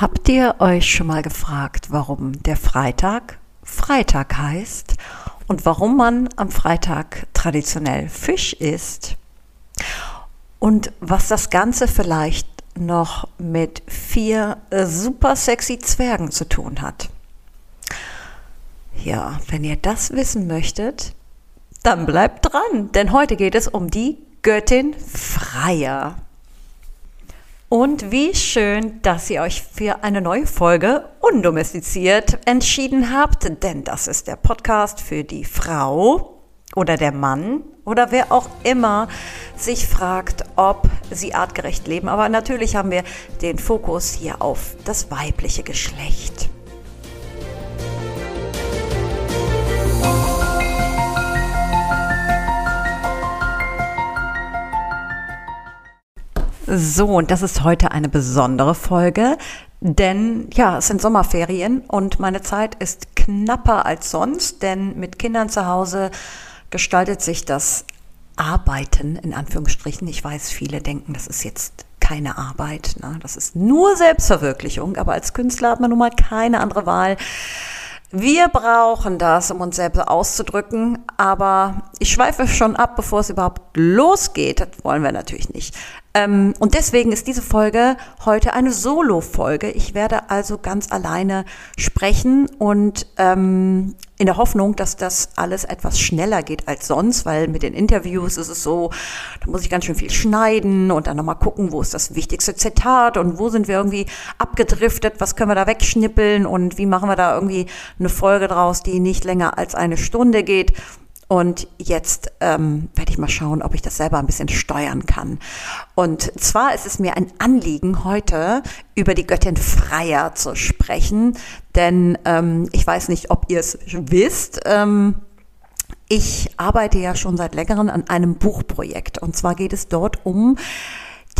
Habt ihr euch schon mal gefragt, warum der Freitag Freitag heißt und warum man am Freitag traditionell Fisch isst? Und was das Ganze vielleicht noch mit vier super sexy Zwergen zu tun hat? Ja, wenn ihr das wissen möchtet, dann bleibt dran, denn heute geht es um die Göttin Freier. Und wie schön, dass ihr euch für eine neue Folge undomestiziert entschieden habt, denn das ist der Podcast für die Frau oder der Mann oder wer auch immer sich fragt, ob sie artgerecht leben. Aber natürlich haben wir den Fokus hier auf das weibliche Geschlecht. So, und das ist heute eine besondere Folge, denn ja, es sind Sommerferien und meine Zeit ist knapper als sonst, denn mit Kindern zu Hause gestaltet sich das Arbeiten in Anführungsstrichen. Ich weiß, viele denken, das ist jetzt keine Arbeit, ne? das ist nur Selbstverwirklichung, aber als Künstler hat man nun mal keine andere Wahl. Wir brauchen das, um uns selbst auszudrücken, aber ich schweife schon ab, bevor es überhaupt losgeht. Das wollen wir natürlich nicht. Ähm, und deswegen ist diese Folge heute eine Solo-Folge. Ich werde also ganz alleine sprechen und ähm, in der Hoffnung, dass das alles etwas schneller geht als sonst, weil mit den Interviews ist es so, da muss ich ganz schön viel schneiden und dann nochmal gucken, wo ist das wichtigste Zitat und wo sind wir irgendwie abgedriftet, was können wir da wegschnippeln und wie machen wir da irgendwie eine Folge draus, die nicht länger als eine Stunde geht. Und jetzt ähm, werde ich mal schauen, ob ich das selber ein bisschen steuern kann. Und zwar ist es mir ein Anliegen, heute über die Göttin Freier zu sprechen. Denn ähm, ich weiß nicht, ob ihr es wisst. Ähm, ich arbeite ja schon seit längerem an einem Buchprojekt. Und zwar geht es dort um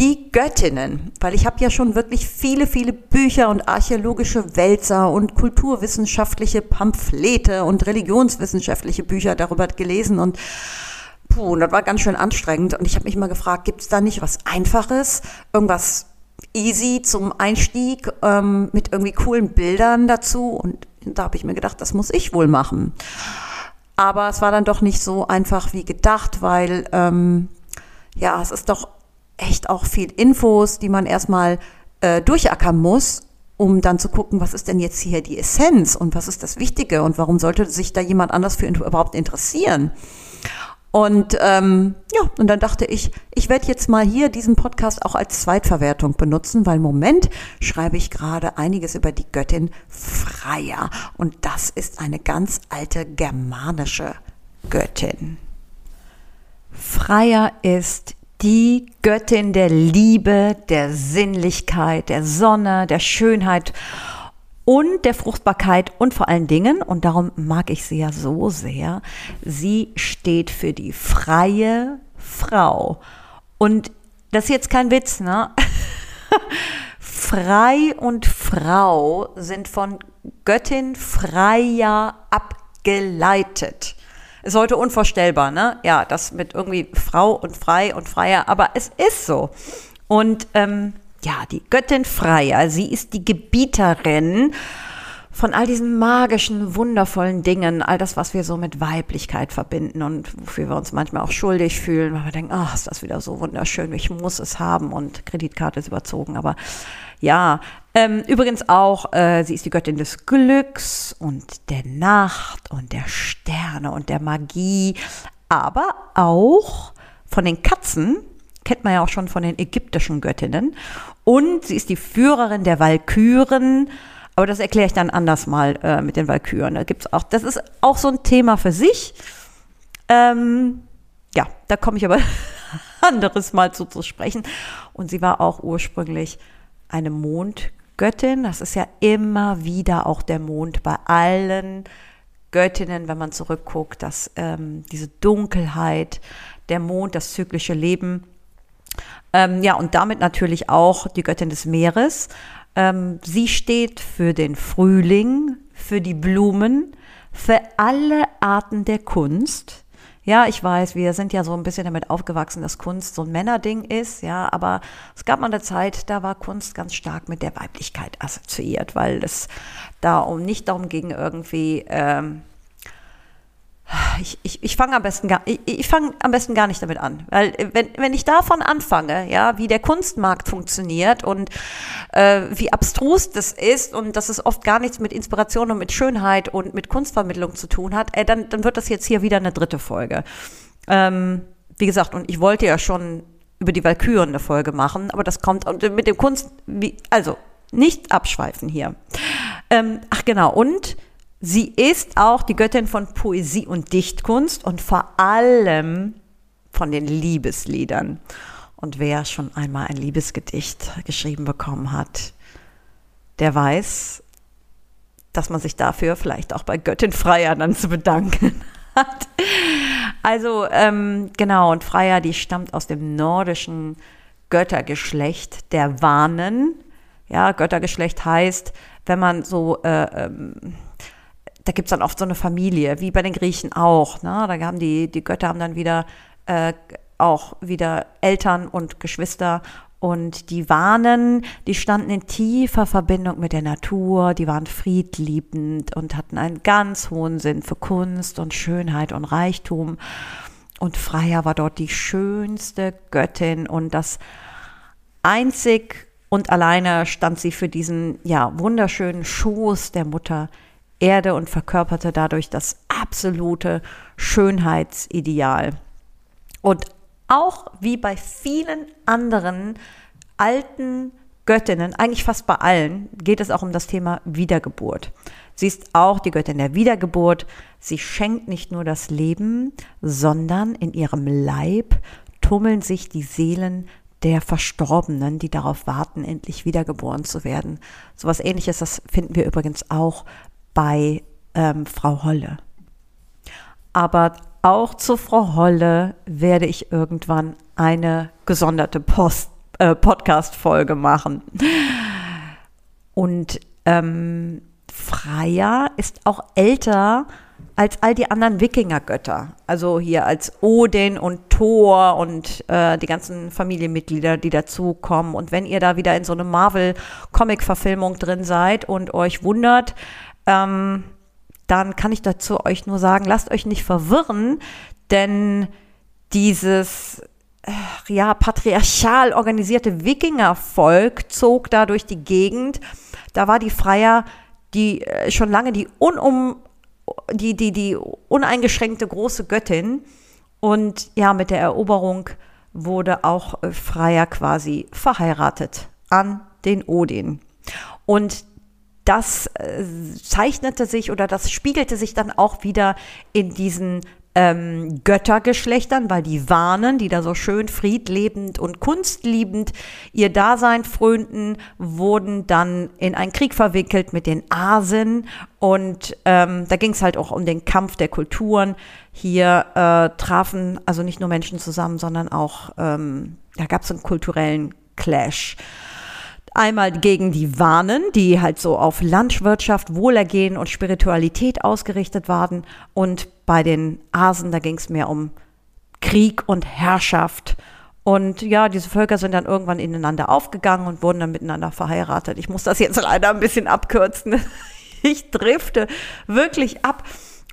die Göttinnen, weil ich habe ja schon wirklich viele, viele Bücher und archäologische Wälzer und kulturwissenschaftliche Pamphlete und religionswissenschaftliche Bücher darüber gelesen und puh, das war ganz schön anstrengend und ich habe mich mal gefragt, gibt es da nicht was Einfaches, irgendwas easy zum Einstieg ähm, mit irgendwie coolen Bildern dazu und da habe ich mir gedacht, das muss ich wohl machen. Aber es war dann doch nicht so einfach wie gedacht, weil ähm, ja, es ist doch echt auch viel Infos, die man erstmal äh, durchackern muss, um dann zu gucken, was ist denn jetzt hier die Essenz und was ist das Wichtige und warum sollte sich da jemand anders für überhaupt interessieren. Und ähm, ja, und dann dachte ich, ich werde jetzt mal hier diesen Podcast auch als Zweitverwertung benutzen, weil im Moment schreibe ich gerade einiges über die Göttin Freya. Und das ist eine ganz alte germanische Göttin. Freya ist die Göttin der Liebe, der Sinnlichkeit, der Sonne, der Schönheit und der Fruchtbarkeit und vor allen Dingen, und darum mag ich sie ja so sehr, sie steht für die freie Frau. Und das ist jetzt kein Witz, ne? Frei und Frau sind von Göttin Freya abgeleitet ist heute unvorstellbar, ne? Ja, das mit irgendwie Frau und Frei und Freier, aber es ist so. Und ähm, ja, die Göttin Freier, sie ist die Gebieterin von all diesen magischen, wundervollen Dingen, all das, was wir so mit Weiblichkeit verbinden und wofür wir uns manchmal auch schuldig fühlen, weil wir denken, ach, ist das wieder so wunderschön, ich muss es haben und Kreditkarte ist überzogen. Aber ja, ähm, übrigens auch, äh, sie ist die Göttin des Glücks und der Nacht und der Sterne und der Magie, aber auch von den Katzen, kennt man ja auch schon von den ägyptischen Göttinnen. Und sie ist die Führerin der Walküren aber das erkläre ich dann anders mal äh, mit den Walküren. Da gibt's auch, das ist auch so ein Thema für sich. Ähm, ja, da komme ich aber anderes Mal zu, zu sprechen. Und sie war auch ursprünglich eine Mondgöttin. Das ist ja immer wieder auch der Mond bei allen Göttinnen, wenn man zurückguckt, dass ähm, diese Dunkelheit, der Mond, das zyklische Leben. Ähm, ja, und damit natürlich auch die Göttin des Meeres. Ähm, sie steht für den Frühling, für die Blumen, für alle Arten der Kunst, Ja, ich weiß, wir sind ja so ein bisschen damit aufgewachsen, dass Kunst so ein Männerding ist, ja, aber es gab mal eine Zeit, da war Kunst ganz stark mit der Weiblichkeit assoziiert, weil es da um nicht darum ging, irgendwie ähm, ich, ich, ich fange am besten gar ich, ich fange am besten gar nicht damit an, weil äh, wenn, wenn ich davon anfange, ja, wie der Kunstmarkt funktioniert und äh, wie abstrus das ist und dass es oft gar nichts mit Inspiration und mit Schönheit und mit Kunstvermittlung zu tun hat, äh, dann dann wird das jetzt hier wieder eine dritte Folge. Ähm, wie gesagt, und ich wollte ja schon über die Walküren eine Folge machen, aber das kommt und mit dem Kunst, wie, also nicht abschweifen hier. Ähm, ach genau und Sie ist auch die Göttin von Poesie und Dichtkunst und vor allem von den Liebesliedern. Und wer schon einmal ein Liebesgedicht geschrieben bekommen hat, der weiß, dass man sich dafür vielleicht auch bei Göttin Freya dann zu bedanken hat. Also ähm, genau, und Freya, die stammt aus dem nordischen Göttergeschlecht der Warnen. Ja, Göttergeschlecht heißt, wenn man so äh, ähm, da gibt es dann oft so eine Familie, wie bei den Griechen auch. Ne? Da haben die, die Götter haben dann wieder äh, auch wieder Eltern und Geschwister und die warnen, die standen in tiefer Verbindung mit der Natur, die waren friedliebend und hatten einen ganz hohen Sinn für Kunst und Schönheit und Reichtum. Und Freya war dort die schönste Göttin und das einzig und alleine stand sie für diesen ja wunderschönen Schoß der Mutter Erde und verkörperte dadurch das absolute Schönheitsideal. Und auch wie bei vielen anderen alten Göttinnen, eigentlich fast bei allen, geht es auch um das Thema Wiedergeburt. Sie ist auch die Göttin der Wiedergeburt. Sie schenkt nicht nur das Leben, sondern in ihrem Leib tummeln sich die Seelen der Verstorbenen, die darauf warten, endlich wiedergeboren zu werden. So was ähnliches, das finden wir übrigens auch bei ähm, Frau Holle. Aber auch zu Frau Holle werde ich irgendwann eine gesonderte Post, äh, Podcast-Folge machen. Und ähm, Freya ist auch älter als all die anderen Wikingergötter. Also hier als Odin und Thor und äh, die ganzen Familienmitglieder, die dazukommen. Und wenn ihr da wieder in so eine Marvel-Comic-Verfilmung drin seid und euch wundert, ähm, dann kann ich dazu euch nur sagen, lasst euch nicht verwirren, denn dieses äh, ja, patriarchal organisierte Wikingervolk zog da durch die Gegend. Da war die Freier die äh, schon lange die unum die, die, die uneingeschränkte große Göttin. Und ja, mit der Eroberung wurde auch äh, Freier quasi verheiratet an den Odin. Und das äh, zeichnete sich oder das spiegelte sich dann auch wieder in diesen ähm, Göttergeschlechtern, weil die Warnen, die da so schön friedlebend und kunstliebend ihr Dasein frönten, wurden dann in einen Krieg verwickelt mit den Asen. Und ähm, da ging es halt auch um den Kampf der Kulturen. Hier äh, trafen also nicht nur Menschen zusammen, sondern auch, ähm, da gab es einen kulturellen Clash. Einmal gegen die Warnen, die halt so auf Landwirtschaft, Wohlergehen und Spiritualität ausgerichtet waren. Und bei den Asen, da ging es mehr um Krieg und Herrschaft. Und ja, diese Völker sind dann irgendwann ineinander aufgegangen und wurden dann miteinander verheiratet. Ich muss das jetzt leider ein bisschen abkürzen. Ich drifte wirklich ab.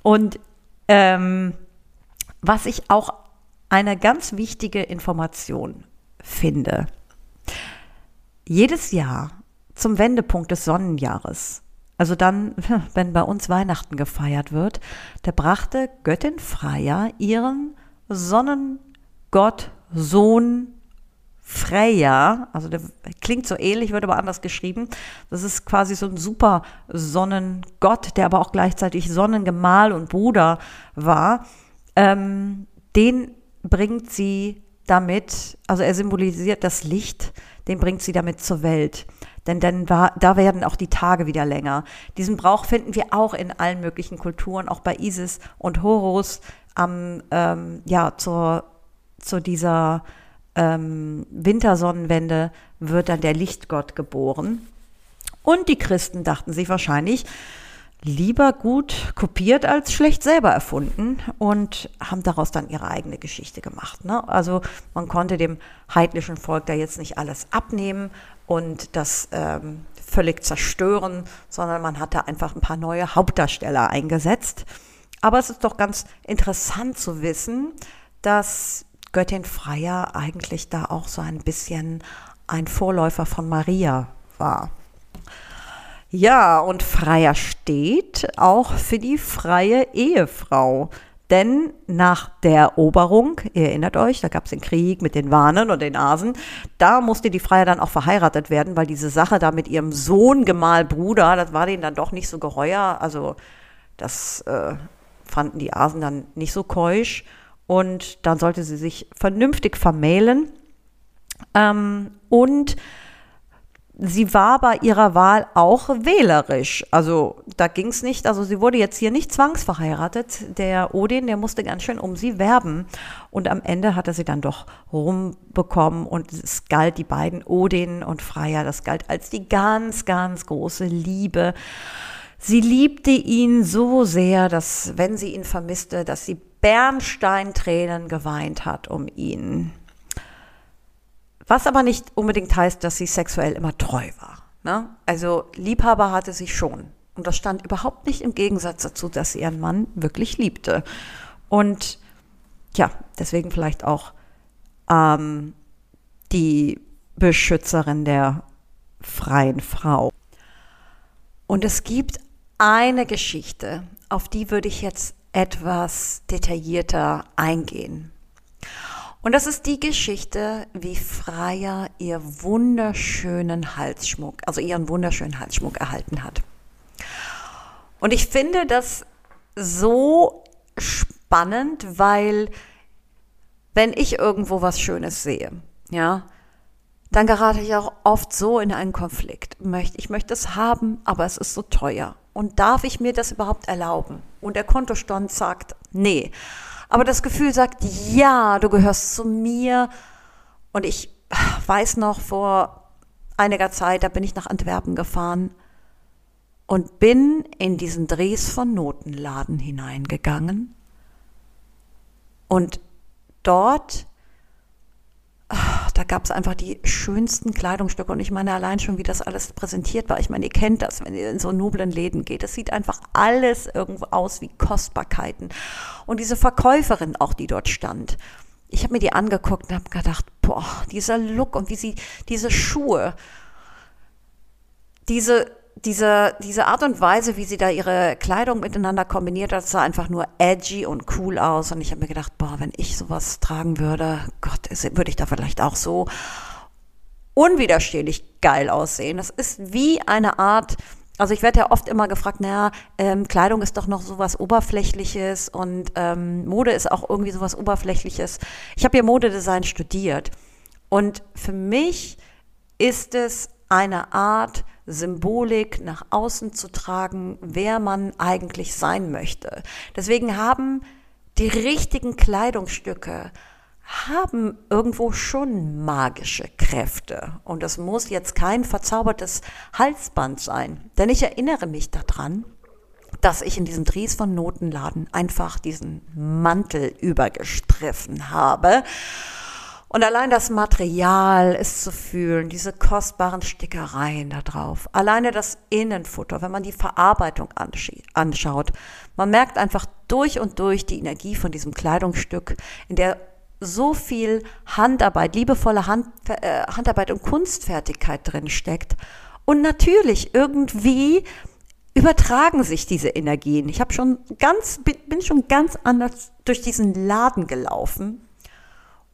Und ähm, was ich auch eine ganz wichtige Information finde, jedes Jahr zum Wendepunkt des Sonnenjahres, also dann, wenn bei uns Weihnachten gefeiert wird, da brachte Göttin Freya ihren Sonnengott, Sohn Freya, also der klingt so ähnlich, wird aber anders geschrieben. Das ist quasi so ein super Sonnengott, der aber auch gleichzeitig Sonnengemahl und Bruder war. Ähm, den bringt sie damit, also er symbolisiert das Licht, den bringt sie damit zur Welt. Denn dann war, da werden auch die Tage wieder länger. Diesen Brauch finden wir auch in allen möglichen Kulturen, auch bei Isis und Horus, am, ähm, ja, zur, zu dieser ähm, Wintersonnenwende wird dann der Lichtgott geboren. Und die Christen dachten sich wahrscheinlich, lieber gut kopiert als schlecht selber erfunden und haben daraus dann ihre eigene Geschichte gemacht. Ne? Also man konnte dem heidnischen Volk da jetzt nicht alles abnehmen und das ähm, völlig zerstören, sondern man hat da einfach ein paar neue Hauptdarsteller eingesetzt. Aber es ist doch ganz interessant zu wissen, dass Göttin Freya eigentlich da auch so ein bisschen ein Vorläufer von Maria war. Ja, und Freier steht auch für die freie Ehefrau. Denn nach der Eroberung, ihr erinnert euch, da gab es den Krieg mit den Wanen und den Asen, da musste die Freier dann auch verheiratet werden, weil diese Sache da mit ihrem Sohn, Gemahl, Bruder, das war denen dann doch nicht so geheuer. Also das äh, fanden die Asen dann nicht so keusch. Und dann sollte sie sich vernünftig vermählen. Ähm, und sie war bei ihrer Wahl auch wählerisch. Also da ging es nicht, also sie wurde jetzt hier nicht zwangsverheiratet. Der Odin, der musste ganz schön um sie werben. Und am Ende hat er sie dann doch rumbekommen und es galt die beiden, Odin und Freya, das galt als die ganz, ganz große Liebe. Sie liebte ihn so sehr, dass wenn sie ihn vermisste, dass sie Bernsteintränen geweint hat um ihn. Was aber nicht unbedingt heißt, dass sie sexuell immer treu war. Ne? Also Liebhaber hatte sie schon. Und das stand überhaupt nicht im Gegensatz dazu, dass sie ihren Mann wirklich liebte. Und ja, deswegen vielleicht auch ähm, die Beschützerin der freien Frau. Und es gibt eine Geschichte, auf die würde ich jetzt etwas detaillierter eingehen. Und das ist die Geschichte, wie Freya ihr wunderschönen Halsschmuck, also ihren wunderschönen Halsschmuck erhalten hat. Und ich finde das so spannend, weil wenn ich irgendwo was Schönes sehe, ja, dann gerate ich auch oft so in einen Konflikt. Ich möchte es haben, aber es ist so teuer. Und darf ich mir das überhaupt erlauben? Und der Kontostand sagt, nee. Aber das Gefühl sagt, ja, du gehörst zu mir. Und ich weiß noch, vor einiger Zeit, da bin ich nach Antwerpen gefahren und bin in diesen Dres von Notenladen hineingegangen. Und dort da gab es einfach die schönsten Kleidungsstücke. Und ich meine allein schon, wie das alles präsentiert war. Ich meine, ihr kennt das, wenn ihr in so noblen Läden geht. Es sieht einfach alles irgendwo aus wie Kostbarkeiten. Und diese Verkäuferin auch, die dort stand. Ich habe mir die angeguckt und habe gedacht, boah, dieser Look und wie sie diese Schuhe, diese diese, diese Art und Weise, wie sie da ihre Kleidung miteinander kombiniert hat, sah einfach nur edgy und cool aus. Und ich habe mir gedacht, boah, wenn ich sowas tragen würde, Gott, würde ich da vielleicht auch so unwiderstehlich geil aussehen. Das ist wie eine Art, also ich werde ja oft immer gefragt, naja, ähm, Kleidung ist doch noch sowas Oberflächliches und ähm, Mode ist auch irgendwie sowas Oberflächliches. Ich habe ja Modedesign studiert und für mich ist es eine Art, Symbolik nach außen zu tragen, wer man eigentlich sein möchte. Deswegen haben die richtigen Kleidungsstücke haben irgendwo schon magische Kräfte. Und es muss jetzt kein verzaubertes Halsband sein. Denn ich erinnere mich daran, dass ich in diesem Dries von Notenladen einfach diesen Mantel übergestriffen habe und allein das Material ist zu fühlen, diese kostbaren Stickereien da drauf. Alleine das Innenfutter, wenn man die Verarbeitung anschaut. Man merkt einfach durch und durch die Energie von diesem Kleidungsstück, in der so viel Handarbeit, liebevolle Hand, äh, Handarbeit und Kunstfertigkeit drin steckt. Und natürlich irgendwie übertragen sich diese Energien. Ich habe schon ganz, bin schon ganz anders durch diesen Laden gelaufen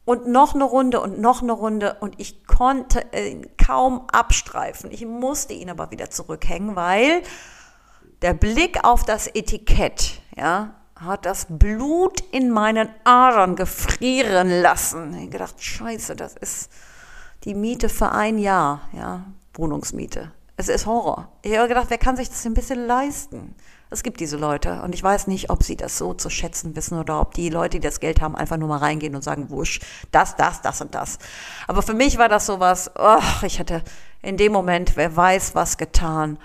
und noch eine Runde und noch eine Runde und ich konnte ihn kaum abstreifen. Ich musste ihn aber wieder zurückhängen, weil der Blick auf das Etikett, ja, hat das Blut in meinen Adern gefrieren lassen. Ich gedacht, scheiße, das ist die Miete für ein Jahr, ja, Wohnungsmiete. Es ist Horror. Ich habe gedacht, wer kann sich das ein bisschen leisten? Es gibt diese Leute und ich weiß nicht, ob sie das so zu schätzen wissen oder ob die Leute, die das Geld haben, einfach nur mal reingehen und sagen, wusch, das, das, das und das. Aber für mich war das sowas, oh, ich hatte in dem Moment, wer weiß was getan.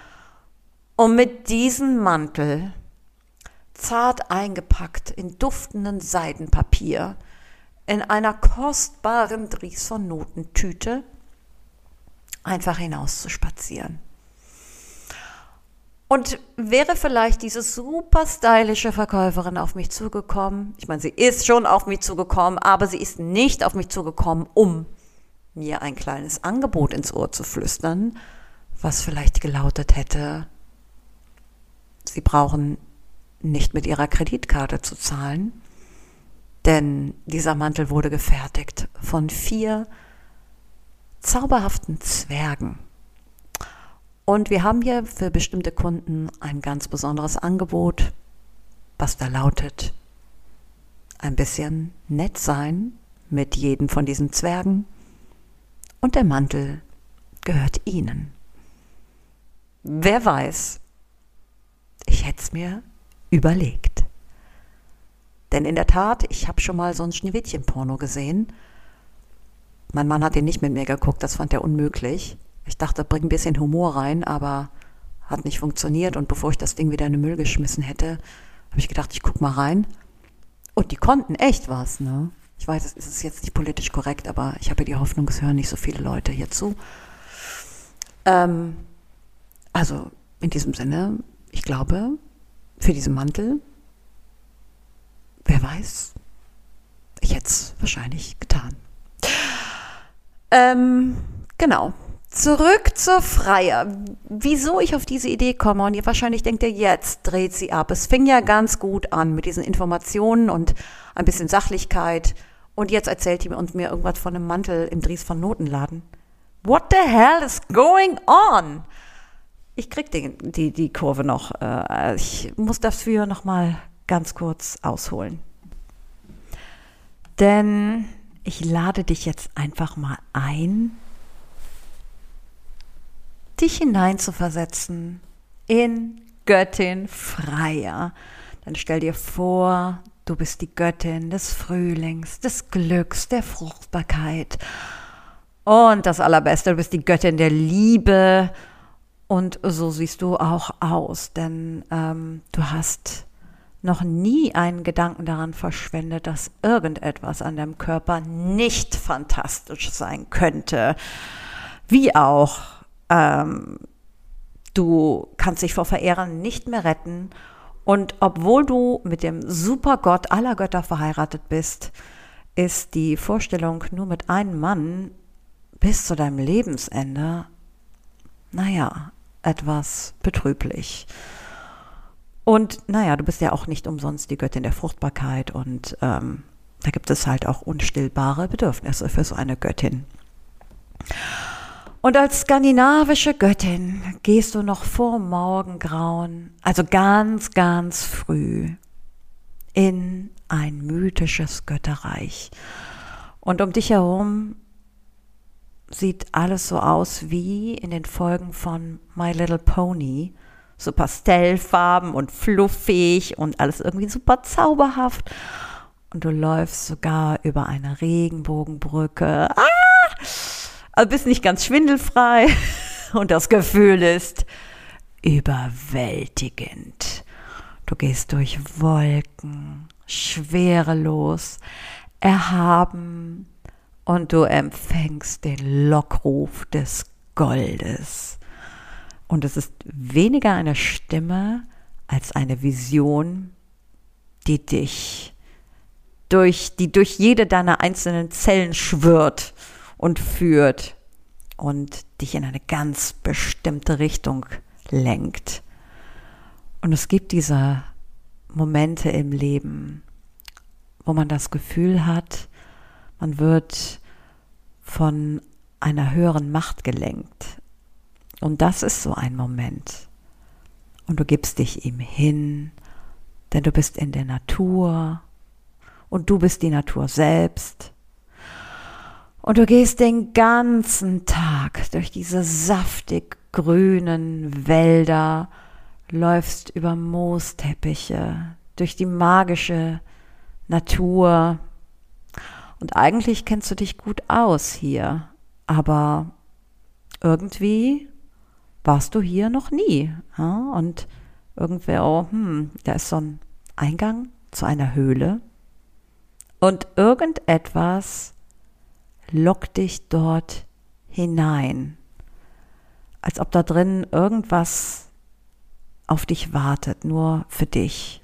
Und mit diesem Mantel, zart eingepackt in duftenden Seidenpapier, in einer kostbaren Dries von Notentüte, einfach hinaus zu spazieren. Und wäre vielleicht diese super stylische Verkäuferin auf mich zugekommen? Ich meine, sie ist schon auf mich zugekommen, aber sie ist nicht auf mich zugekommen, um mir ein kleines Angebot ins Ohr zu flüstern, was vielleicht gelautet hätte, sie brauchen nicht mit ihrer Kreditkarte zu zahlen, denn dieser Mantel wurde gefertigt von vier zauberhaften Zwergen. Und wir haben hier für bestimmte Kunden ein ganz besonderes Angebot, was da lautet, ein bisschen nett sein mit jedem von diesen Zwergen und der Mantel gehört ihnen. Wer weiß, ich hätte es mir überlegt. Denn in der Tat, ich habe schon mal so ein Schneewittchen-Porno gesehen. Mein Mann hat ihn nicht mit mir geguckt, das fand er unmöglich. Ich dachte, bring ein bisschen Humor rein, aber hat nicht funktioniert. Und bevor ich das Ding wieder in den Müll geschmissen hätte, habe ich gedacht, ich guck mal rein. Und die konnten echt was, ne? Ich weiß, es ist jetzt nicht politisch korrekt, aber ich habe ja die Hoffnung, es hören nicht so viele Leute hier zu. Ähm, also in diesem Sinne, ich glaube, für diesen Mantel, wer weiß, ich hätte es wahrscheinlich getan. Ähm, genau, Zurück zur Freier. Wieso ich auf diese Idee komme und ihr wahrscheinlich denkt ihr, jetzt dreht sie ab. Es fing ja ganz gut an mit diesen Informationen und ein bisschen Sachlichkeit. Und jetzt erzählt ihr uns mir irgendwas von einem Mantel im Dries von Notenladen. What the hell is going on? Ich krieg die, die, die Kurve noch. Äh, ich muss dafür noch mal ganz kurz ausholen. Denn ich lade dich jetzt einfach mal ein, dich hineinzuversetzen in Göttin Freier. Dann stell dir vor, du bist die Göttin des Frühlings, des Glücks, der Fruchtbarkeit. Und das Allerbeste, du bist die Göttin der Liebe. Und so siehst du auch aus, denn ähm, du hast noch nie einen Gedanken daran verschwendet, dass irgendetwas an deinem Körper nicht fantastisch sein könnte. Wie auch ähm, du kannst dich vor Verehrern nicht mehr retten. Und obwohl du mit dem Supergott aller Götter verheiratet bist, ist die Vorstellung, nur mit einem Mann bis zu deinem Lebensende, naja, etwas betrüblich. Und naja, du bist ja auch nicht umsonst die Göttin der Fruchtbarkeit und ähm, da gibt es halt auch unstillbare Bedürfnisse für so eine Göttin. Und als skandinavische Göttin gehst du noch vor Morgengrauen, also ganz, ganz früh, in ein mythisches Götterreich. Und um dich herum sieht alles so aus wie in den Folgen von My Little Pony. So Pastellfarben und fluffig und alles irgendwie super zauberhaft. Und du läufst sogar über eine Regenbogenbrücke. Ah! Also bist nicht ganz schwindelfrei und das Gefühl ist überwältigend. Du gehst durch Wolken, schwerelos, erhaben und du empfängst den Lockruf des Goldes. Und es ist weniger eine Stimme als eine Vision, die dich durch, die durch jede deiner einzelnen Zellen schwirrt und führt und dich in eine ganz bestimmte Richtung lenkt. Und es gibt diese Momente im Leben, wo man das Gefühl hat, man wird von einer höheren Macht gelenkt. Und das ist so ein Moment. Und du gibst dich ihm hin, denn du bist in der Natur und du bist die Natur selbst. Und du gehst den ganzen Tag durch diese saftig grünen Wälder, läufst über Moosteppiche, durch die magische Natur. Und eigentlich kennst du dich gut aus hier, aber irgendwie warst du hier noch nie. Ja? Und irgendwer, oh, hm, da ist so ein Eingang zu einer Höhle. Und irgendetwas lockt dich dort hinein. Als ob da drin irgendwas auf dich wartet, nur für dich.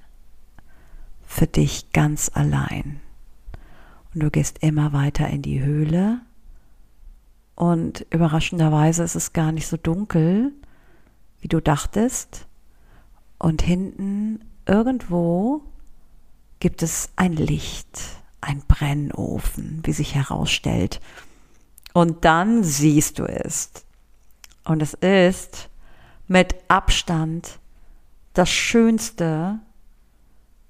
Für dich ganz allein. Und du gehst immer weiter in die Höhle. Und überraschenderweise ist es gar nicht so dunkel, wie du dachtest. Und hinten irgendwo gibt es ein Licht, ein Brennofen, wie sich herausstellt. Und dann siehst du es. Und es ist mit Abstand das Schönste,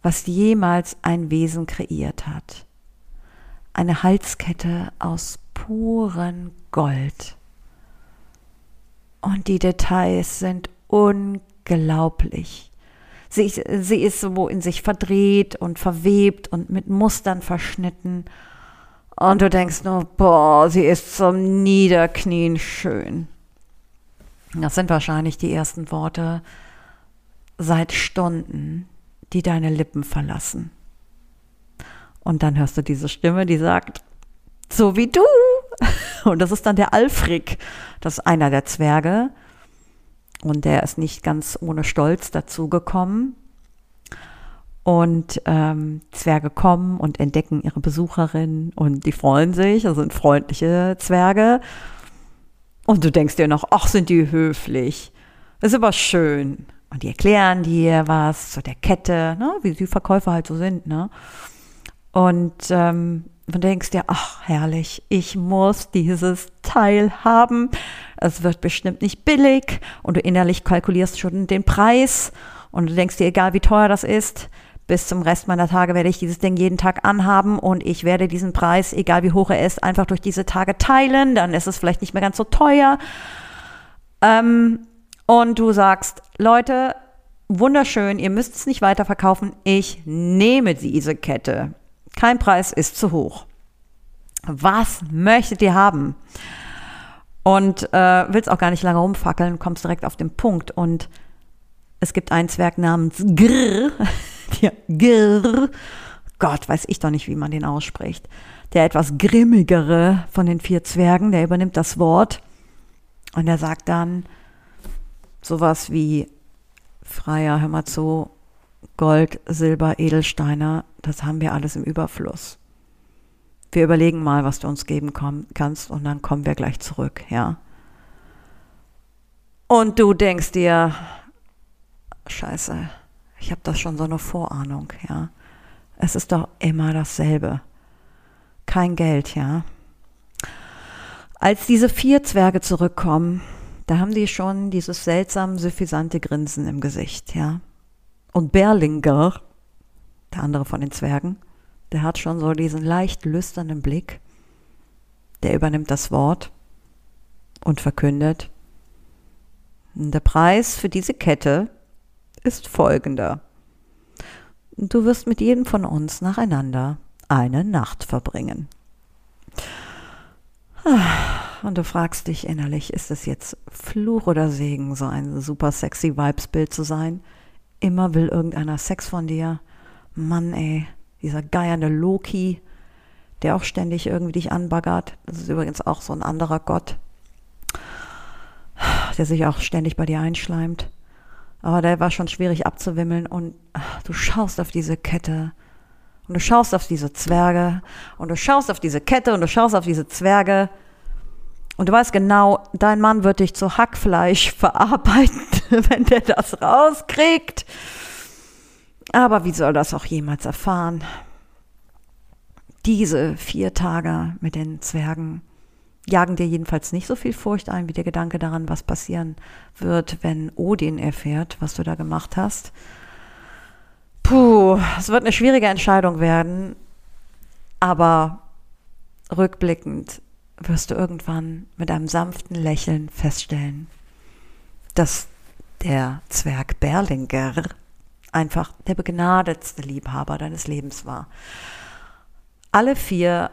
was jemals ein Wesen kreiert hat eine Halskette aus purem Gold. Und die Details sind unglaublich. Sie, sie ist so in sich verdreht und verwebt und mit Mustern verschnitten. Und du denkst nur, boah, sie ist zum Niederknien schön. Das sind wahrscheinlich die ersten Worte seit Stunden, die deine Lippen verlassen. Und dann hörst du diese Stimme, die sagt, so wie du. Und das ist dann der Alfrik. Das ist einer der Zwerge. Und der ist nicht ganz ohne Stolz dazugekommen. Und ähm, Zwerge kommen und entdecken ihre Besucherin und die freuen sich. Das sind freundliche Zwerge. Und du denkst dir noch, ach, sind die höflich. Ist aber schön. Und die erklären dir was zu der Kette, ne? wie die Verkäufer halt so sind. Ne? Und ähm, du denkst dir, ach herrlich, ich muss dieses Teil haben. Es wird bestimmt nicht billig. Und du innerlich kalkulierst schon den Preis. Und du denkst dir, egal wie teuer das ist, bis zum Rest meiner Tage werde ich dieses Ding jeden Tag anhaben und ich werde diesen Preis, egal wie hoch er ist, einfach durch diese Tage teilen. Dann ist es vielleicht nicht mehr ganz so teuer. Ähm, und du sagst, Leute, wunderschön, ihr müsst es nicht weiterverkaufen. Ich nehme diese Kette. Kein Preis ist zu hoch. Was möchtet ihr haben? Und äh, willst auch gar nicht lange rumfackeln, kommst direkt auf den Punkt. Und es gibt einen Zwerg namens Grr. ja, Grr. Gott, weiß ich doch nicht, wie man den ausspricht. Der etwas grimmigere von den vier Zwergen, der übernimmt das Wort. Und er sagt dann sowas wie, Freier, hör mal zu, Gold, Silber, Edelsteine, das haben wir alles im Überfluss. Wir überlegen mal, was du uns geben kannst und dann kommen wir gleich zurück, ja. Und du denkst dir, scheiße, ich habe das schon so eine Vorahnung, ja. Es ist doch immer dasselbe. Kein Geld, ja. Als diese vier Zwerge zurückkommen, da haben die schon dieses seltsam suffisante Grinsen im Gesicht, ja. Und Berlinger, der andere von den Zwergen, der hat schon so diesen leicht lüsternen Blick. Der übernimmt das Wort und verkündet, der Preis für diese Kette ist folgender. Du wirst mit jedem von uns nacheinander eine Nacht verbringen. Und du fragst dich innerlich, ist es jetzt Fluch oder Segen, so ein super sexy Vibesbild zu sein? Immer will irgendeiner Sex von dir. Mann, ey, dieser geiernde Loki, der auch ständig irgendwie dich anbaggert. Das ist übrigens auch so ein anderer Gott, der sich auch ständig bei dir einschleimt. Aber der war schon schwierig abzuwimmeln und ach, du schaust auf diese Kette und du schaust auf diese Zwerge und du schaust auf diese Kette und du schaust auf diese Zwerge und du weißt genau, dein Mann wird dich zu Hackfleisch verarbeiten, wenn der das rauskriegt. Aber wie soll das auch jemals erfahren? Diese vier Tage mit den Zwergen jagen dir jedenfalls nicht so viel Furcht ein wie der Gedanke daran, was passieren wird, wenn Odin erfährt, was du da gemacht hast. Puh, es wird eine schwierige Entscheidung werden, aber rückblickend wirst du irgendwann mit einem sanften Lächeln feststellen, dass der Zwerg Berlinger einfach der begnadetste Liebhaber deines Lebens war. Alle vier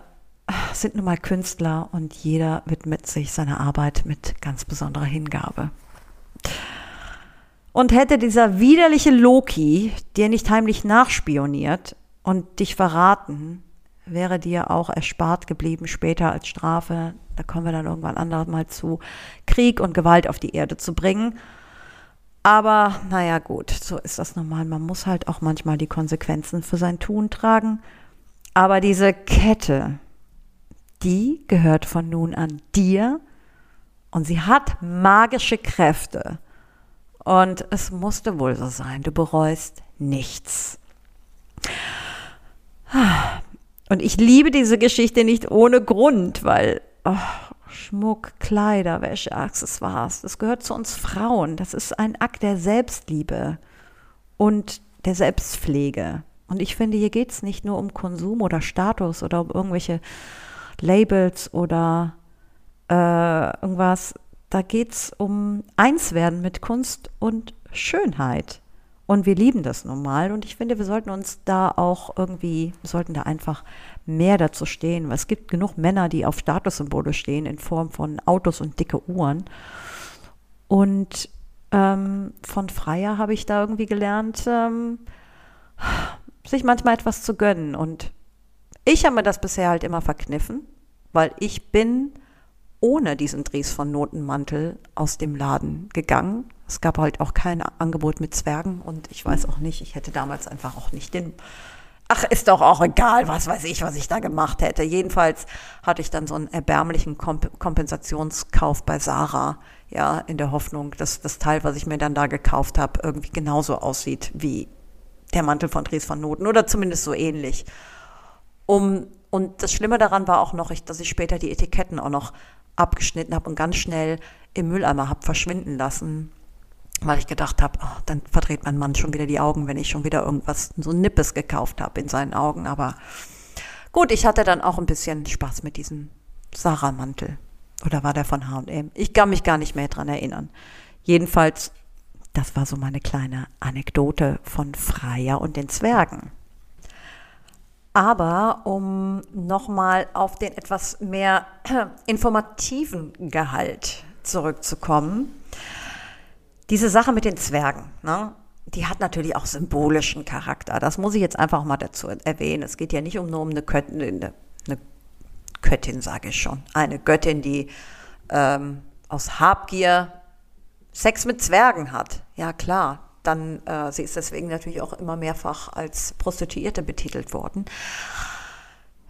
sind nun mal Künstler und jeder widmet sich seiner Arbeit mit ganz besonderer Hingabe. Und hätte dieser widerliche Loki dir nicht heimlich nachspioniert und dich verraten, wäre dir auch erspart geblieben, später als Strafe, da kommen wir dann irgendwann anderes mal zu, Krieg und Gewalt auf die Erde zu bringen. Aber naja gut, so ist das normal. Man muss halt auch manchmal die Konsequenzen für sein Tun tragen. Aber diese Kette, die gehört von nun an dir und sie hat magische Kräfte. Und es musste wohl so sein. Du bereust nichts. Und ich liebe diese Geschichte nicht ohne Grund, weil oh, Schmuck, Kleider, Wäsche, Accessoires, das gehört zu uns Frauen. Das ist ein Akt der Selbstliebe und der Selbstpflege. Und ich finde, hier geht es nicht nur um Konsum oder Status oder um irgendwelche Labels oder äh, irgendwas. Da geht es um Einswerden mit Kunst und Schönheit. Und wir lieben das nun mal. Und ich finde, wir sollten uns da auch irgendwie, sollten da einfach mehr dazu stehen. Es gibt genug Männer, die auf Statussymbole stehen in Form von Autos und dicke Uhren. Und ähm, von Freier habe ich da irgendwie gelernt, ähm, sich manchmal etwas zu gönnen. Und ich habe mir das bisher halt immer verkniffen, weil ich bin ohne diesen Dries von Notenmantel aus dem Laden gegangen. Es gab halt auch kein Angebot mit Zwergen und ich weiß auch nicht, ich hätte damals einfach auch nicht den. Ach, ist doch auch egal, was weiß ich, was ich da gemacht hätte. Jedenfalls hatte ich dann so einen erbärmlichen Komp Kompensationskauf bei Sarah, ja, in der Hoffnung, dass das Teil, was ich mir dann da gekauft habe, irgendwie genauso aussieht wie der Mantel von Dries von Noten oder zumindest so ähnlich. Um, und das Schlimme daran war auch noch, ich, dass ich später die Etiketten auch noch abgeschnitten habe und ganz schnell im Mülleimer habe verschwinden lassen, weil ich gedacht habe, oh, dann verdreht mein Mann schon wieder die Augen, wenn ich schon wieder irgendwas so Nippes gekauft habe in seinen Augen. Aber gut, ich hatte dann auch ein bisschen Spaß mit diesem Sarah-Mantel. Oder war der von H&M? Ich kann mich gar nicht mehr dran erinnern. Jedenfalls, das war so meine kleine Anekdote von Freier und den Zwergen. Aber um nochmal auf den etwas mehr informativen Gehalt zurückzukommen, diese Sache mit den Zwergen, ne, die hat natürlich auch symbolischen Charakter. Das muss ich jetzt einfach mal dazu erwähnen. Es geht ja nicht um nur um eine, Göttin, eine, eine Göttin, sage ich schon. Eine Göttin, die ähm, aus Habgier Sex mit Zwergen hat. Ja klar, dann, äh, sie ist deswegen natürlich auch immer mehrfach als Prostituierte betitelt worden.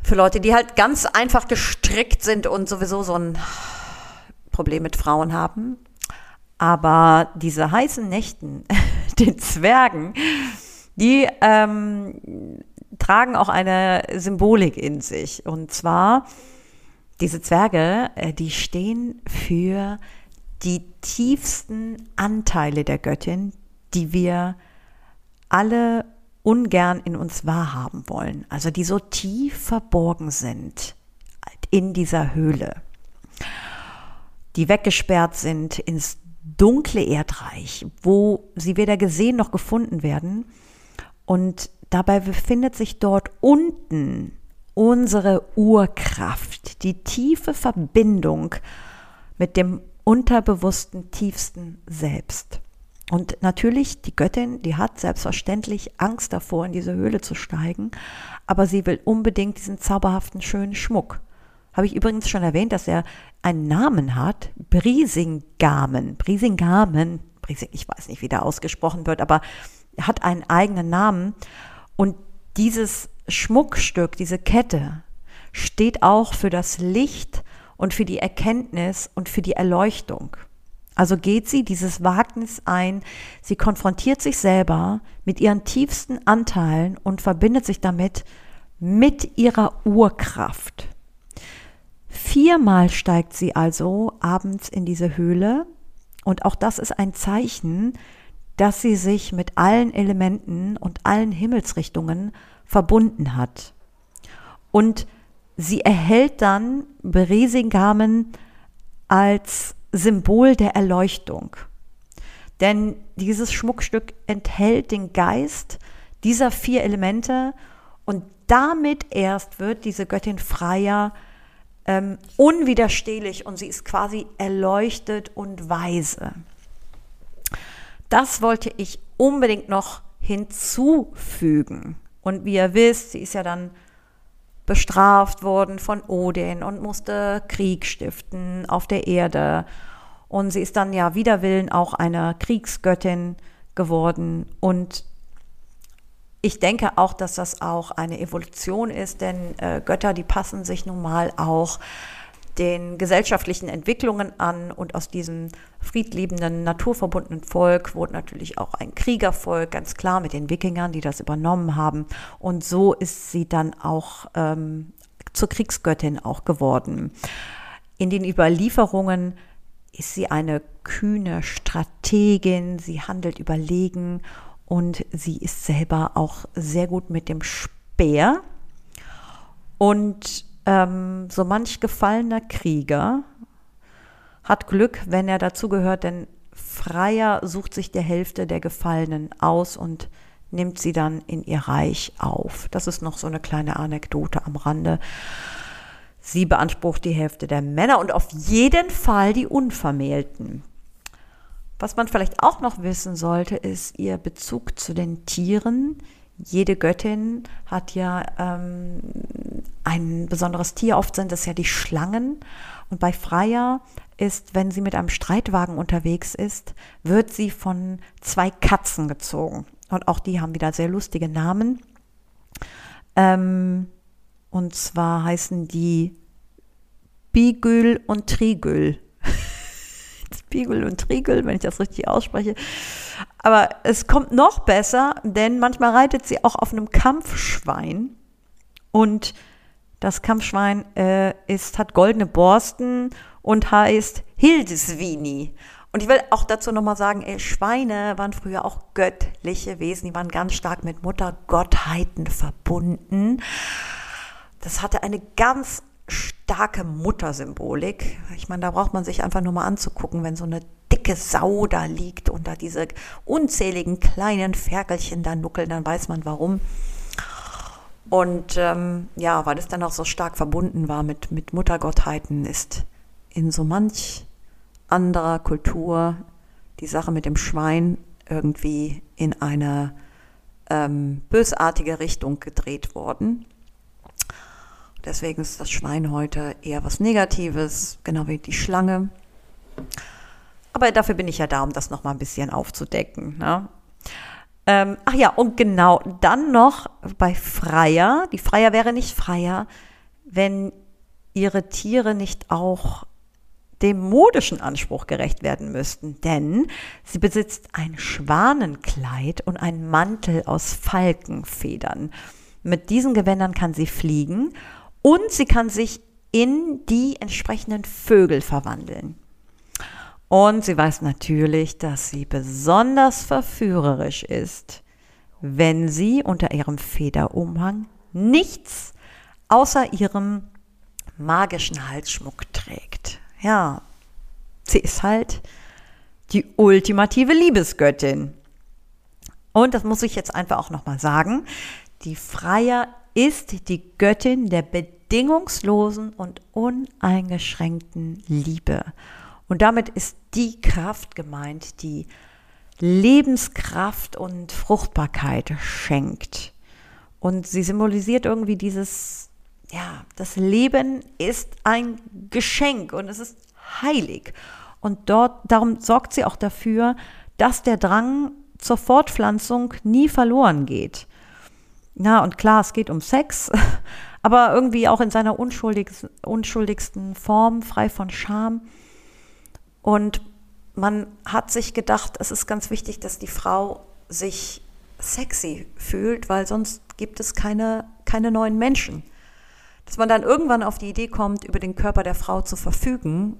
Für Leute, die halt ganz einfach gestrickt sind und sowieso so ein Problem mit Frauen haben. Aber diese heißen Nächten, den Zwergen, die ähm, tragen auch eine Symbolik in sich. Und zwar, diese Zwerge, äh, die stehen für die tiefsten Anteile der Göttin, die wir alle ungern in uns wahrhaben wollen, also die so tief verborgen sind in dieser Höhle, die weggesperrt sind ins dunkle Erdreich, wo sie weder gesehen noch gefunden werden. Und dabei befindet sich dort unten unsere Urkraft, die tiefe Verbindung mit dem unterbewussten tiefsten Selbst. Und natürlich, die Göttin, die hat selbstverständlich Angst davor, in diese Höhle zu steigen, aber sie will unbedingt diesen zauberhaften, schönen Schmuck. Habe ich übrigens schon erwähnt, dass er einen Namen hat, Brisingamen. Brisingamen, Brising, ich weiß nicht, wie der ausgesprochen wird, aber er hat einen eigenen Namen. Und dieses Schmuckstück, diese Kette, steht auch für das Licht und für die Erkenntnis und für die Erleuchtung. Also geht sie dieses Wagnis ein, sie konfrontiert sich selber mit ihren tiefsten Anteilen und verbindet sich damit mit ihrer Urkraft. Viermal steigt sie also abends in diese Höhle und auch das ist ein Zeichen, dass sie sich mit allen Elementen und allen Himmelsrichtungen verbunden hat. Und sie erhält dann Beresingamen als Symbol der Erleuchtung. Denn dieses Schmuckstück enthält den Geist dieser vier Elemente und damit erst wird diese Göttin freier, ähm, unwiderstehlich und sie ist quasi erleuchtet und weise. das wollte ich unbedingt noch hinzufügen. Und wie ihr wisst, sie ist ja dann bestraft worden von Odin und musste Krieg stiften auf der Erde. Und sie ist dann ja wider Willen auch eine Kriegsgöttin geworden. Und ich denke auch, dass das auch eine Evolution ist, denn äh, Götter, die passen sich nun mal auch den gesellschaftlichen Entwicklungen an und aus diesem friedliebenden, naturverbundenen Volk wurde natürlich auch ein Kriegervolk, ganz klar mit den Wikingern, die das übernommen haben. Und so ist sie dann auch ähm, zur Kriegsgöttin auch geworden. In den Überlieferungen ist sie eine kühne Strategin, sie handelt überlegen und sie ist selber auch sehr gut mit dem Speer. Und ähm, so manch gefallener Krieger hat Glück, wenn er dazugehört, denn Freier sucht sich der Hälfte der Gefallenen aus und nimmt sie dann in ihr Reich auf. Das ist noch so eine kleine Anekdote am Rande. Sie beansprucht die Hälfte der Männer und auf jeden Fall die Unvermählten. Was man vielleicht auch noch wissen sollte, ist ihr Bezug zu den Tieren. Jede Göttin hat ja ähm, ein besonderes Tier. Oft sind es ja die Schlangen. Und bei Freya ist, wenn sie mit einem Streitwagen unterwegs ist, wird sie von zwei Katzen gezogen. Und auch die haben wieder sehr lustige Namen. Ähm, und zwar heißen die Bigül und Trigül. Spiegel und Triegel, wenn ich das richtig ausspreche. Aber es kommt noch besser, denn manchmal reitet sie auch auf einem Kampfschwein. Und das Kampfschwein äh, ist, hat goldene Borsten und heißt Hildeswini. Und ich will auch dazu nochmal sagen, ey, Schweine waren früher auch göttliche Wesen, die waren ganz stark mit Muttergottheiten verbunden. Das hatte eine ganz starke Muttersymbolik. Ich meine, da braucht man sich einfach nur mal anzugucken, wenn so eine dicke Sau da liegt und da diese unzähligen kleinen Ferkelchen da nuckeln, dann weiß man warum. Und ähm, ja, weil es dann auch so stark verbunden war mit, mit Muttergottheiten, ist in so manch anderer Kultur die Sache mit dem Schwein irgendwie in eine ähm, bösartige Richtung gedreht worden. Deswegen ist das Schwein heute eher was Negatives, genau wie die Schlange. Aber dafür bin ich ja da, um das nochmal ein bisschen aufzudecken. Ne? Ähm, ach ja, und genau, dann noch bei Freier. Die Freier wäre nicht Freier, wenn ihre Tiere nicht auch dem modischen Anspruch gerecht werden müssten, denn sie besitzt ein Schwanenkleid und einen Mantel aus Falkenfedern. Mit diesen Gewändern kann sie fliegen und sie kann sich in die entsprechenden Vögel verwandeln. Und sie weiß natürlich, dass sie besonders verführerisch ist, wenn sie unter ihrem Federumhang nichts außer ihrem magischen Halsschmuck trägt. Ja, sie ist halt die ultimative Liebesgöttin. Und das muss ich jetzt einfach auch nochmal sagen. Die Freier ist die Göttin der bedingungslosen und uneingeschränkten Liebe. Und damit ist die Kraft gemeint, die Lebenskraft und Fruchtbarkeit schenkt. Und sie symbolisiert irgendwie dieses, ja, das Leben ist ein Geschenk und es ist heilig. Und dort, darum sorgt sie auch dafür, dass der Drang zur Fortpflanzung nie verloren geht. Na, und klar, es geht um Sex, aber irgendwie auch in seiner unschuldigsten, unschuldigsten Form, frei von Scham. Und man hat sich gedacht, es ist ganz wichtig, dass die Frau sich sexy fühlt, weil sonst gibt es keine, keine neuen Menschen. Dass man dann irgendwann auf die Idee kommt, über den Körper der Frau zu verfügen,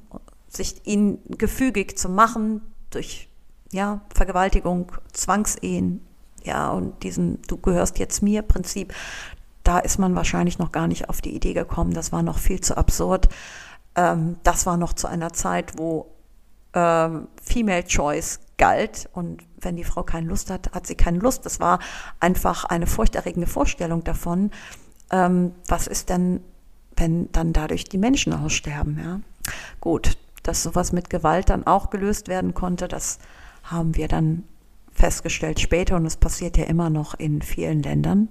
sich ihn gefügig zu machen durch ja, Vergewaltigung, Zwangsehen, ja, und diesen Du gehörst jetzt mir Prinzip, da ist man wahrscheinlich noch gar nicht auf die Idee gekommen. Das war noch viel zu absurd. Ähm, das war noch zu einer Zeit, wo ähm, Female Choice galt und wenn die Frau keine Lust hat, hat sie keine Lust. Das war einfach eine furchterregende Vorstellung davon, ähm, was ist denn, wenn dann dadurch die Menschen aussterben. Ja? Gut, dass sowas mit Gewalt dann auch gelöst werden konnte, das haben wir dann festgestellt später und es passiert ja immer noch in vielen Ländern,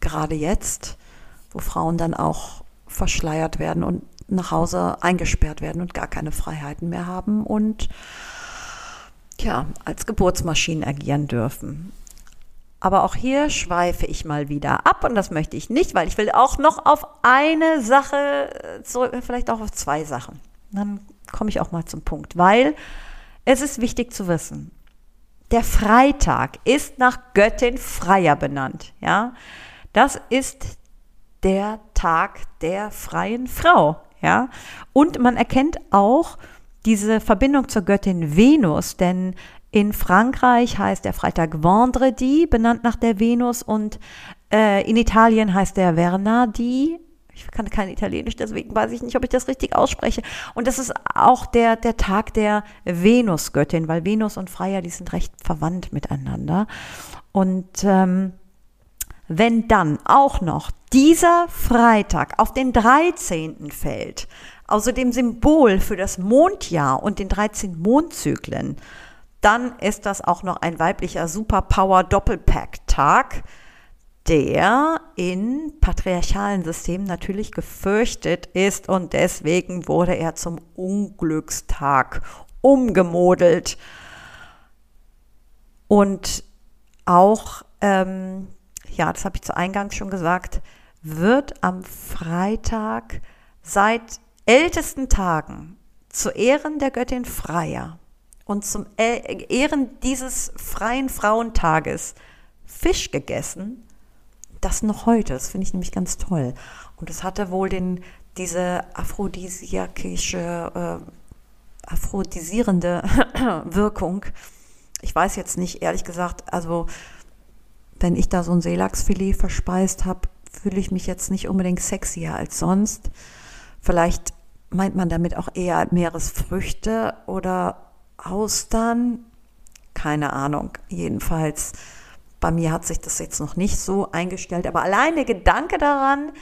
gerade jetzt, wo Frauen dann auch verschleiert werden und nach Hause eingesperrt werden und gar keine Freiheiten mehr haben und ja, als Geburtsmaschinen agieren dürfen. Aber auch hier schweife ich mal wieder ab und das möchte ich nicht, weil ich will auch noch auf eine Sache, vielleicht auch auf zwei Sachen. Dann komme ich auch mal zum Punkt, weil es ist wichtig zu wissen, der Freitag ist nach Göttin Freier benannt. Ja, das ist der Tag der freien Frau. Ja, und man erkennt auch diese Verbindung zur Göttin Venus, denn in Frankreich heißt der Freitag Vendredi, benannt nach der Venus, und äh, in Italien heißt der Vernadi. Ich kann kein Italienisch, deswegen weiß ich nicht, ob ich das richtig ausspreche. Und das ist auch der, der Tag der Venusgöttin, weil Venus und Freya, die sind recht verwandt miteinander. Und ähm, wenn dann auch noch dieser Freitag auf den 13. fällt, also dem Symbol für das Mondjahr und den 13 Mondzyklen, dann ist das auch noch ein weiblicher Superpower Doppelpack-Tag, der in patriarchalen Systemen natürlich gefürchtet ist und deswegen wurde er zum Unglückstag umgemodelt. Und auch, ähm, ja, das habe ich zu Eingang schon gesagt, wird am Freitag seit ältesten Tagen zu Ehren der Göttin Freya und zum Ehren dieses freien Frauentages Fisch gegessen. Das noch heute, das finde ich nämlich ganz toll. Und es hatte wohl den, diese aphrodisiakische, äh, aphrodisierende Wirkung. Ich weiß jetzt nicht, ehrlich gesagt, also wenn ich da so ein Seelachsfilet verspeist habe, fühle ich mich jetzt nicht unbedingt sexier als sonst. Vielleicht meint man damit auch eher Meeresfrüchte oder Austern, keine Ahnung. Jedenfalls, bei mir hat sich das jetzt noch nicht so eingestellt, aber allein der Gedanke daran,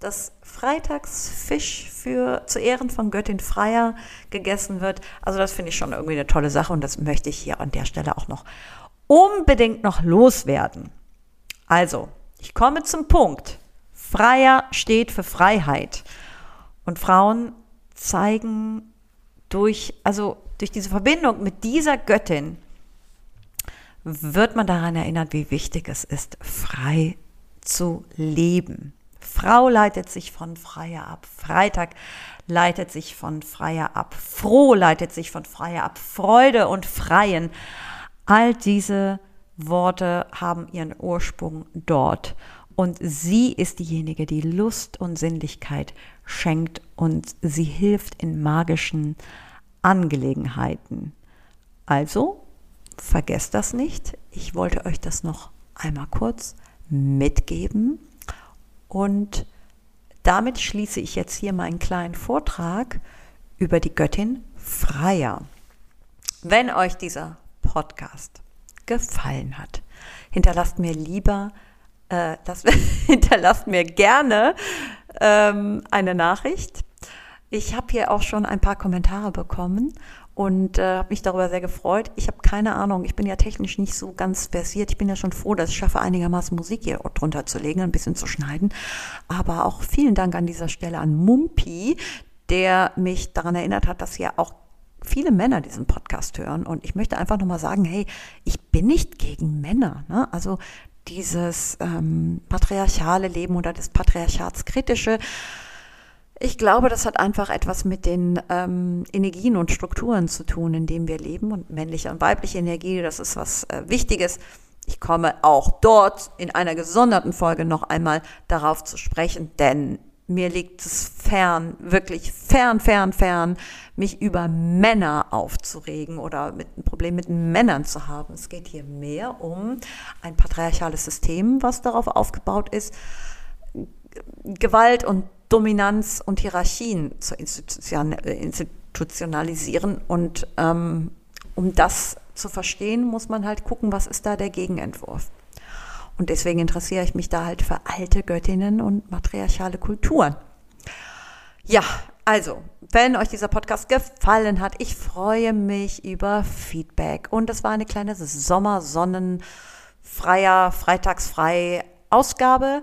dass Freitagsfisch für zu Ehren von Göttin Freier gegessen wird, also das finde ich schon irgendwie eine tolle Sache und das möchte ich hier an der Stelle auch noch unbedingt noch loswerden. Also, ich komme zum Punkt. Freier steht für Freiheit. Und Frauen zeigen durch, also durch diese Verbindung mit dieser Göttin wird man daran erinnert, wie wichtig es ist, frei zu leben. Frau leitet sich von Freier ab. Freitag leitet sich von Freier ab. Froh leitet sich von Freier ab. Freude und Freien. All diese Worte haben ihren Ursprung dort. Und sie ist diejenige, die Lust und Sinnlichkeit schenkt und sie hilft in magischen Angelegenheiten. Also, vergesst das nicht. Ich wollte euch das noch einmal kurz mitgeben. Und damit schließe ich jetzt hier meinen kleinen Vortrag über die Göttin Freya. Wenn euch dieser Podcast gefallen hat, hinterlasst mir lieber, äh, das, hinterlasst mir gerne ähm, eine Nachricht ich habe hier auch schon ein paar Kommentare bekommen und äh, habe mich darüber sehr gefreut. Ich habe keine Ahnung, ich bin ja technisch nicht so ganz versiert. Ich bin ja schon froh, dass ich schaffe, einigermaßen Musik hier drunter zu legen, ein bisschen zu schneiden. Aber auch vielen Dank an dieser Stelle an Mumpi, der mich daran erinnert hat, dass ja auch viele Männer diesen Podcast hören. Und ich möchte einfach nochmal sagen, hey, ich bin nicht gegen Männer. Ne? Also dieses ähm, patriarchale Leben oder das Patriarchatskritische ich glaube, das hat einfach etwas mit den ähm, Energien und Strukturen zu tun, in denen wir leben. Und männliche und weibliche Energie, das ist was äh, Wichtiges. Ich komme auch dort in einer gesonderten Folge noch einmal darauf zu sprechen, denn mir liegt es fern, wirklich fern, fern, fern, mich über Männer aufzuregen oder mit ein Problem mit Männern zu haben. Es geht hier mehr um ein patriarchales System, was darauf aufgebaut ist, Gewalt und Dominanz und Hierarchien zu institutionalisieren. Und ähm, um das zu verstehen, muss man halt gucken, was ist da der Gegenentwurf. Und deswegen interessiere ich mich da halt für alte Göttinnen und matriarchale Kulturen. Ja, Also, wenn euch dieser Podcast gefallen hat, ich freue mich über Feedback. Und es war eine kleine Sommersonnenfreier, freitagsfrei Ausgabe.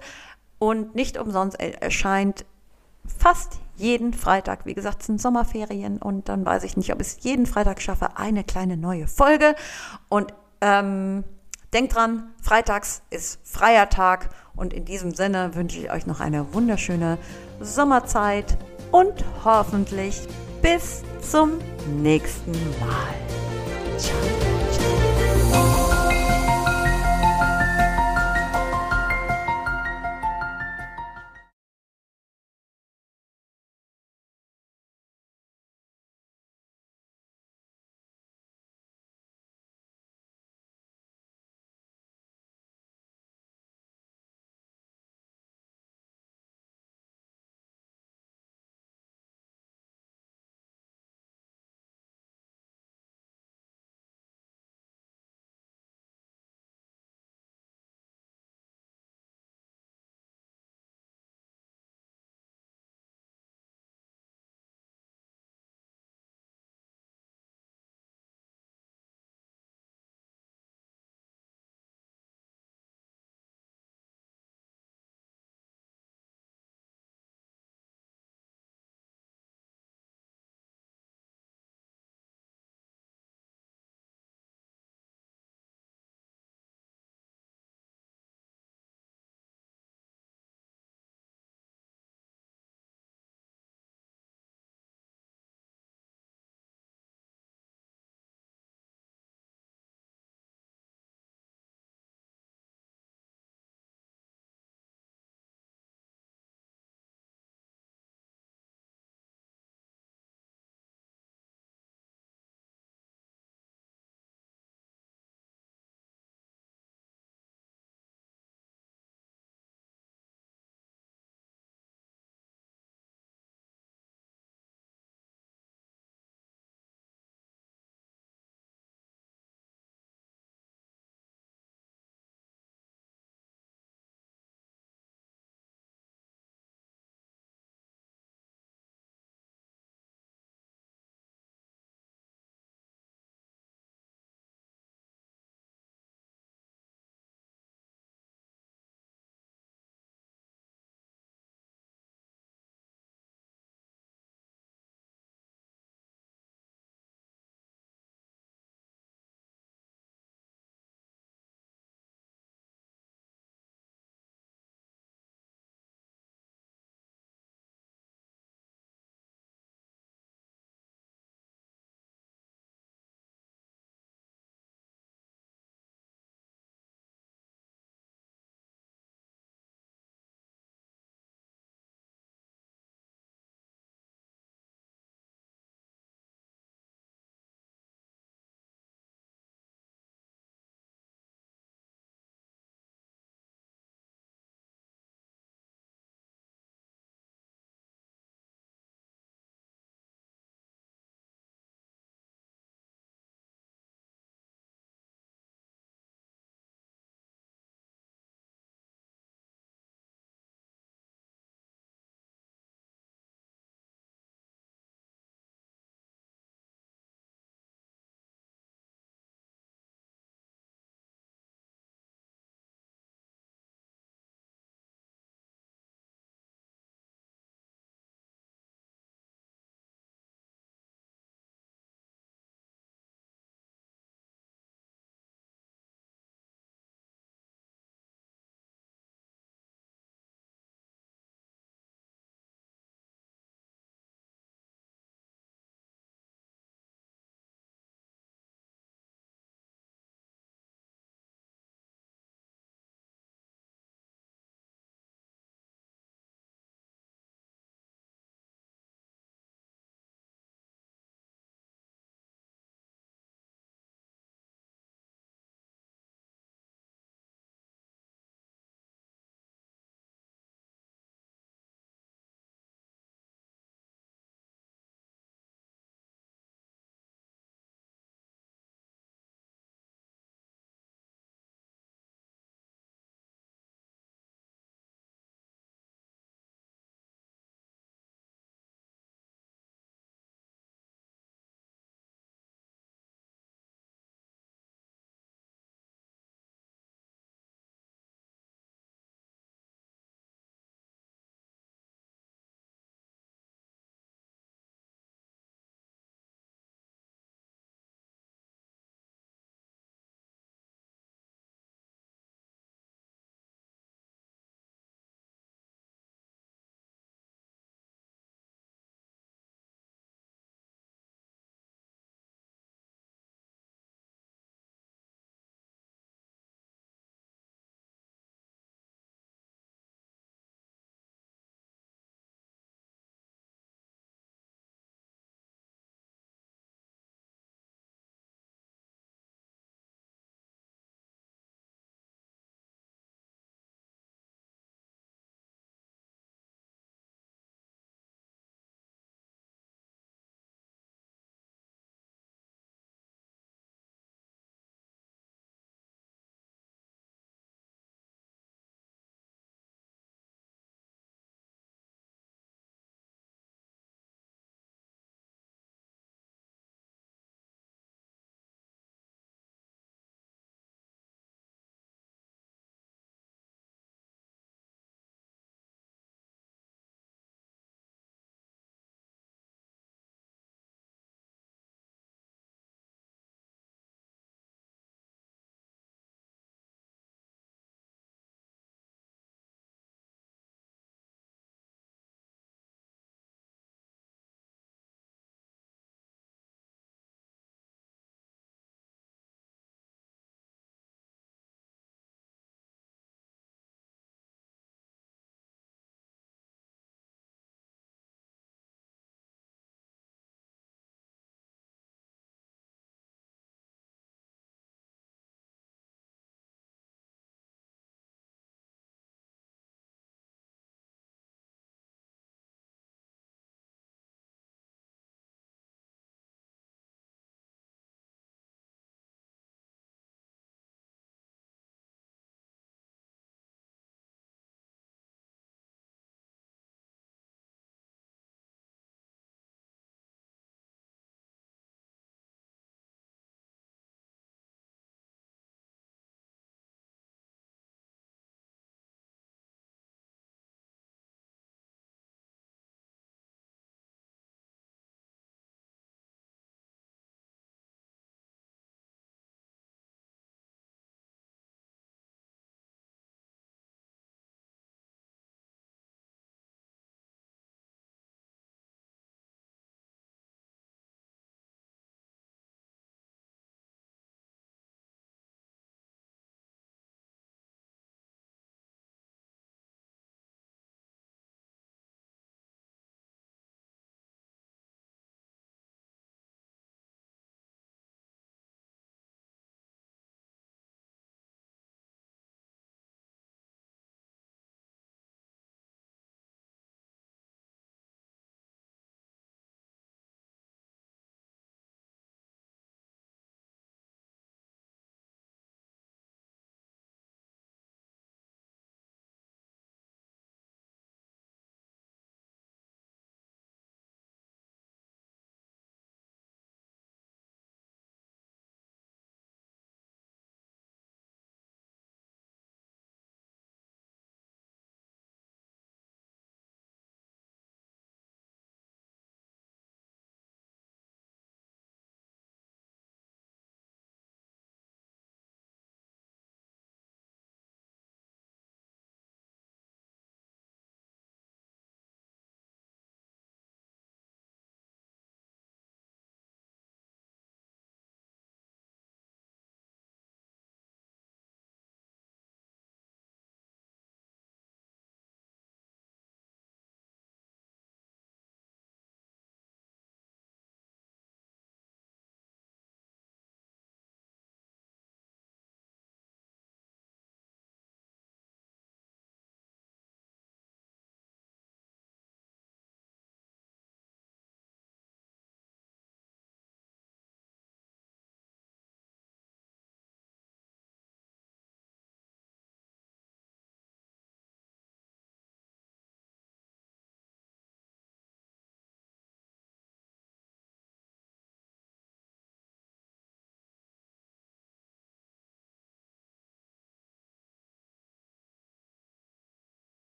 Und nicht umsonst erscheint fast jeden Freitag. Wie gesagt, es sind Sommerferien und dann weiß ich nicht, ob ich es jeden Freitag schaffe, eine kleine neue Folge. Und ähm, denkt dran, freitags ist freier Tag und in diesem Sinne wünsche ich euch noch eine wunderschöne Sommerzeit und hoffentlich bis zum nächsten Mal. Ciao.